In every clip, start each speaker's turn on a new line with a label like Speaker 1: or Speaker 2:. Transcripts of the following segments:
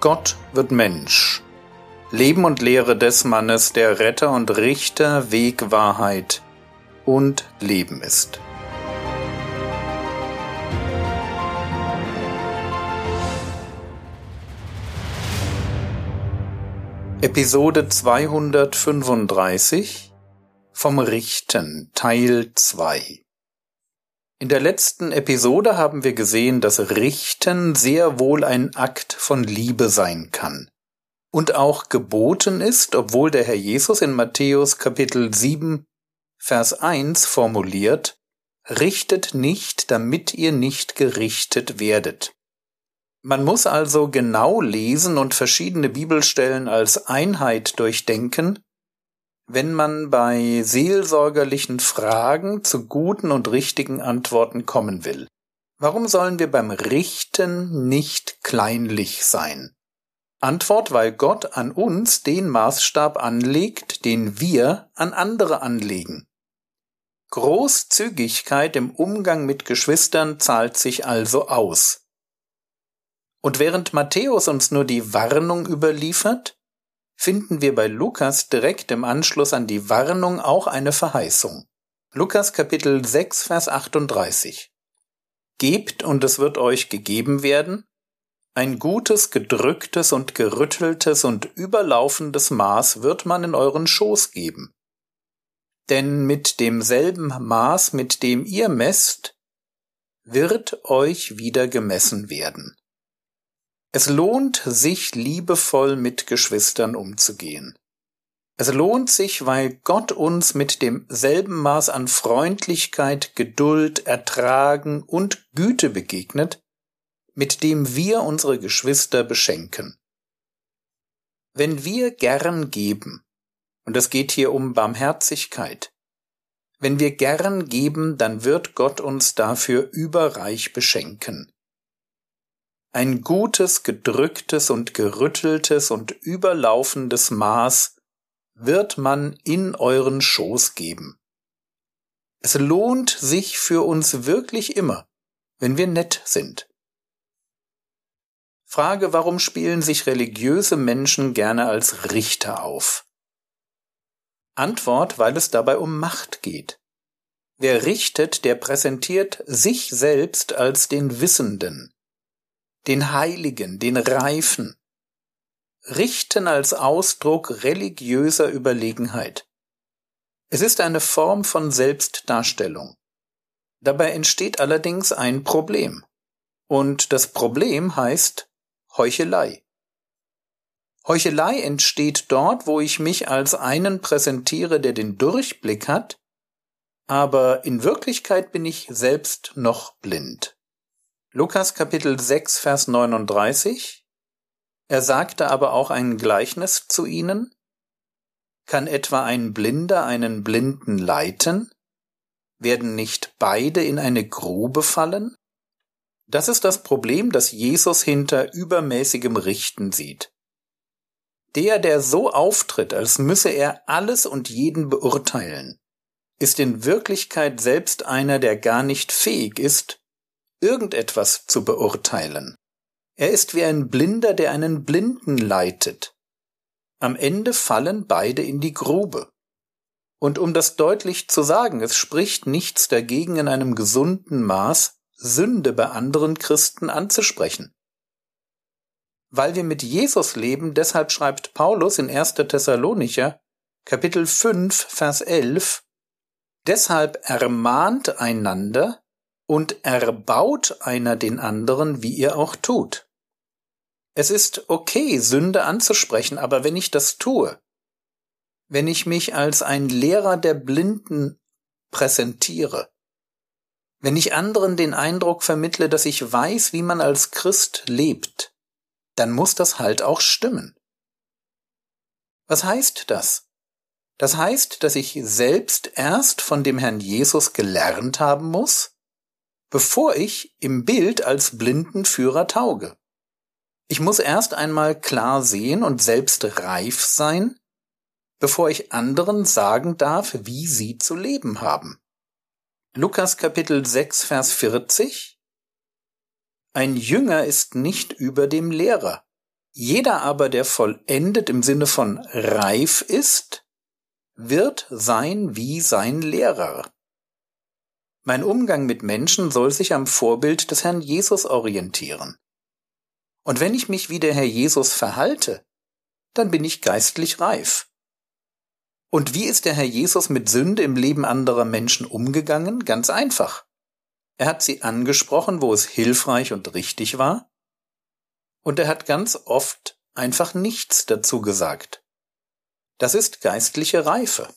Speaker 1: Gott wird Mensch. Leben und Lehre des Mannes, der Retter und Richter, Weg, Wahrheit und Leben ist. Episode 235 vom Richten Teil 2 in der letzten Episode haben wir gesehen, dass Richten sehr wohl ein Akt von Liebe sein kann. Und auch geboten ist, obwohl der Herr Jesus in Matthäus Kapitel 7, Vers 1 formuliert, Richtet nicht, damit ihr nicht gerichtet werdet. Man muss also genau lesen und verschiedene Bibelstellen als Einheit durchdenken, wenn man bei seelsorgerlichen Fragen zu guten und richtigen Antworten kommen will. Warum sollen wir beim Richten nicht kleinlich sein? Antwort, weil Gott an uns den Maßstab anlegt, den wir an andere anlegen. Großzügigkeit im Umgang mit Geschwistern zahlt sich also aus. Und während Matthäus uns nur die Warnung überliefert, finden wir bei Lukas direkt im Anschluss an die Warnung auch eine Verheißung. Lukas Kapitel 6, Vers 38. Gebt und es wird euch gegeben werden, ein gutes, gedrücktes und gerütteltes und überlaufendes Maß wird man in euren Schoß geben. Denn mit demselben Maß, mit dem ihr messt, wird euch wieder gemessen werden. Es lohnt sich liebevoll mit Geschwistern umzugehen. Es lohnt sich, weil Gott uns mit demselben Maß an Freundlichkeit, Geduld, Ertragen und Güte begegnet, mit dem wir unsere Geschwister beschenken. Wenn wir gern geben, und es geht hier um Barmherzigkeit, wenn wir gern geben, dann wird Gott uns dafür überreich beschenken. Ein gutes, gedrücktes und gerütteltes und überlaufendes Maß wird man in euren Schoß geben. Es lohnt sich für uns wirklich immer, wenn wir nett sind. Frage, warum spielen sich religiöse Menschen gerne als Richter auf? Antwort, weil es dabei um Macht geht. Wer richtet, der präsentiert sich selbst als den Wissenden den Heiligen, den Reifen, richten als Ausdruck religiöser Überlegenheit. Es ist eine Form von Selbstdarstellung. Dabei entsteht allerdings ein Problem. Und das Problem heißt Heuchelei. Heuchelei entsteht dort, wo ich mich als einen präsentiere, der den Durchblick hat, aber in Wirklichkeit bin ich selbst noch blind. Lukas Kapitel 6, Vers 39. Er sagte aber auch ein Gleichnis zu ihnen. Kann etwa ein Blinder einen Blinden leiten? Werden nicht beide in eine Grube fallen? Das ist das Problem, das Jesus hinter übermäßigem Richten sieht. Der, der so auftritt, als müsse er alles und jeden beurteilen, ist in Wirklichkeit selbst einer, der gar nicht fähig ist, irgendetwas zu beurteilen. Er ist wie ein Blinder, der einen Blinden leitet. Am Ende fallen beide in die Grube. Und um das deutlich zu sagen, es spricht nichts dagegen, in einem gesunden Maß Sünde bei anderen Christen anzusprechen. Weil wir mit Jesus leben, deshalb schreibt Paulus in 1. Thessalonicher, Kapitel 5, Vers 11, Deshalb ermahnt einander, und erbaut einer den anderen, wie ihr auch tut. Es ist okay, Sünde anzusprechen, aber wenn ich das tue, wenn ich mich als ein Lehrer der Blinden präsentiere, wenn ich anderen den Eindruck vermittle, dass ich weiß, wie man als Christ lebt, dann muss das halt auch stimmen. Was heißt das? Das heißt, dass ich selbst erst von dem Herrn Jesus gelernt haben muss, bevor ich im Bild als Blindenführer tauge. Ich muss erst einmal klar sehen und selbst reif sein, bevor ich anderen sagen darf, wie sie zu leben haben. Lukas Kapitel 6, Vers 40 Ein Jünger ist nicht über dem Lehrer, Jeder aber, der vollendet im Sinne von reif ist, wird sein wie sein Lehrer. Mein Umgang mit Menschen soll sich am Vorbild des Herrn Jesus orientieren. Und wenn ich mich wie der Herr Jesus verhalte, dann bin ich geistlich reif. Und wie ist der Herr Jesus mit Sünde im Leben anderer Menschen umgegangen? Ganz einfach. Er hat sie angesprochen, wo es hilfreich und richtig war, und er hat ganz oft einfach nichts dazu gesagt. Das ist geistliche Reife.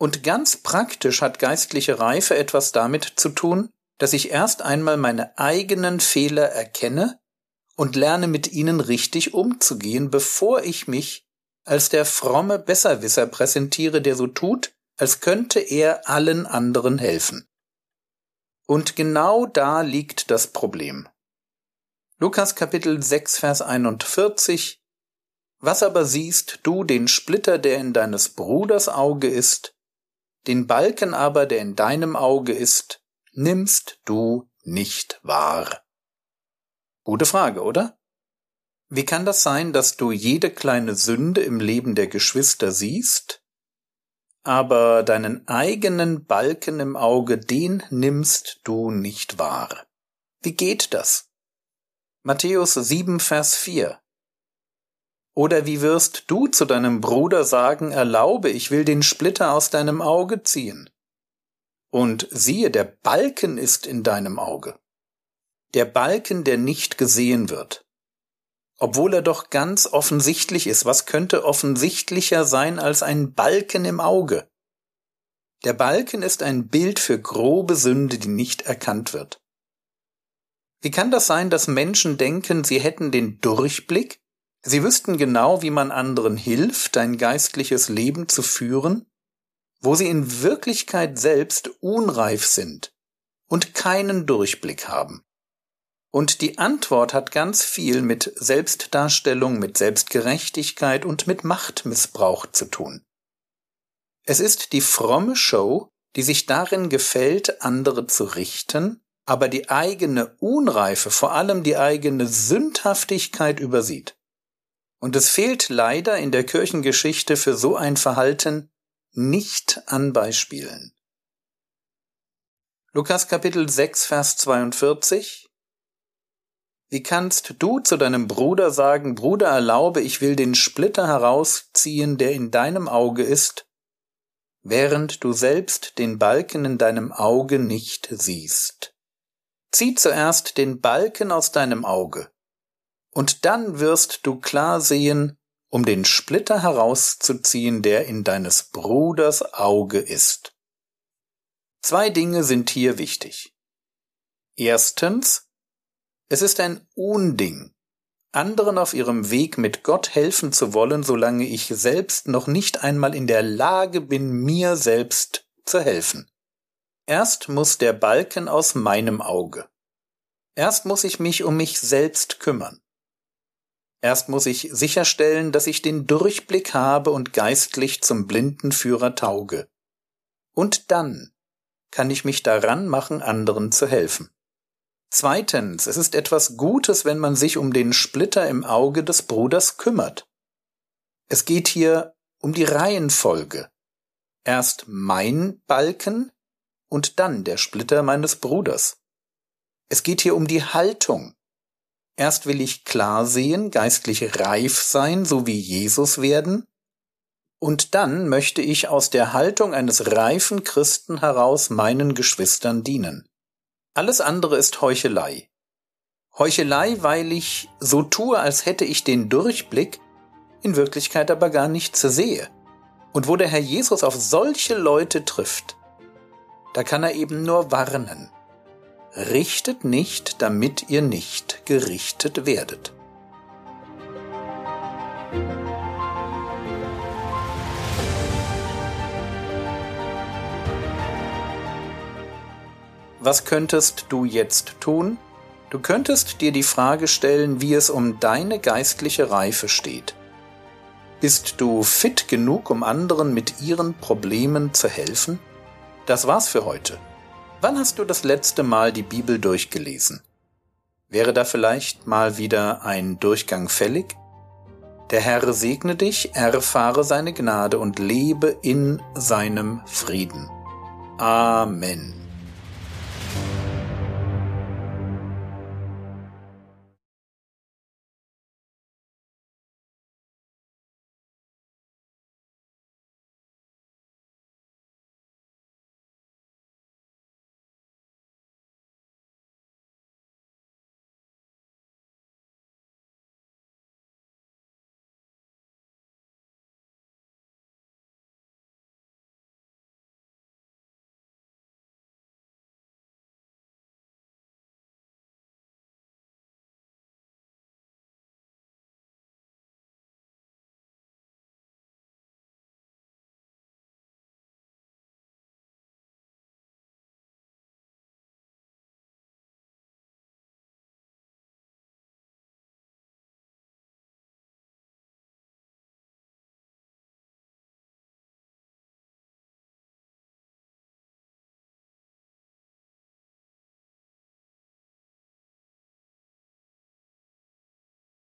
Speaker 1: Und ganz praktisch hat geistliche Reife etwas damit zu tun, dass ich erst einmal meine eigenen Fehler erkenne und lerne mit ihnen richtig umzugehen, bevor ich mich als der fromme Besserwisser präsentiere, der so tut, als könnte er allen anderen helfen. Und genau da liegt das Problem. Lukas Kapitel 6, Vers 41 Was aber siehst du den Splitter, der in deines Bruders Auge ist, den Balken aber, der in deinem Auge ist, nimmst du nicht wahr? Gute Frage, oder? Wie kann das sein, dass du jede kleine Sünde im Leben der Geschwister siehst, aber deinen eigenen Balken im Auge, den nimmst du nicht wahr? Wie geht das? Matthäus 7, Vers 4 oder wie wirst du zu deinem Bruder sagen, erlaube, ich will den Splitter aus deinem Auge ziehen? Und siehe, der Balken ist in deinem Auge. Der Balken, der nicht gesehen wird. Obwohl er doch ganz offensichtlich ist. Was könnte offensichtlicher sein als ein Balken im Auge? Der Balken ist ein Bild für grobe Sünde, die nicht erkannt wird. Wie kann das sein, dass Menschen denken, sie hätten den Durchblick, Sie wüssten genau, wie man anderen hilft, ein geistliches Leben zu führen, wo sie in Wirklichkeit selbst unreif sind und keinen Durchblick haben. Und die Antwort hat ganz viel mit Selbstdarstellung, mit Selbstgerechtigkeit und mit Machtmissbrauch zu tun. Es ist die fromme Show, die sich darin gefällt, andere zu richten, aber die eigene Unreife, vor allem die eigene Sündhaftigkeit übersieht. Und es fehlt leider in der Kirchengeschichte für so ein Verhalten nicht an Beispielen. Lukas Kapitel 6, Vers 42 Wie kannst du zu deinem Bruder sagen, Bruder, erlaube, ich will den Splitter herausziehen, der in deinem Auge ist, während du selbst den Balken in deinem Auge nicht siehst? Zieh zuerst den Balken aus deinem Auge, und dann wirst du klar sehen, um den Splitter herauszuziehen, der in deines Bruders Auge ist. Zwei Dinge sind hier wichtig. Erstens, es ist ein Unding, anderen auf ihrem Weg mit Gott helfen zu wollen, solange ich selbst noch nicht einmal in der Lage bin, mir selbst zu helfen. Erst muss der Balken aus meinem Auge. Erst muss ich mich um mich selbst kümmern. Erst muss ich sicherstellen, dass ich den Durchblick habe und geistlich zum Blindenführer tauge. Und dann kann ich mich daran machen, anderen zu helfen. Zweitens, es ist etwas Gutes, wenn man sich um den Splitter im Auge des Bruders kümmert. Es geht hier um die Reihenfolge. Erst mein Balken und dann der Splitter meines Bruders. Es geht hier um die Haltung. Erst will ich klar sehen, geistlich reif sein, so wie Jesus werden, und dann möchte ich aus der Haltung eines reifen Christen heraus meinen Geschwistern dienen. Alles andere ist Heuchelei. Heuchelei, weil ich so tue, als hätte ich den Durchblick, in Wirklichkeit aber gar nichts sehe. Und wo der Herr Jesus auf solche Leute trifft, da kann er eben nur warnen richtet nicht, damit ihr nicht gerichtet werdet. Was könntest du jetzt tun? Du könntest dir die Frage stellen, wie es um deine geistliche Reife steht. Bist du fit genug, um anderen mit ihren Problemen zu helfen? Das war's für heute. Wann hast du das letzte Mal die Bibel durchgelesen? Wäre da vielleicht mal wieder ein Durchgang fällig? Der Herr segne dich, erfahre seine Gnade und lebe in seinem Frieden. Amen.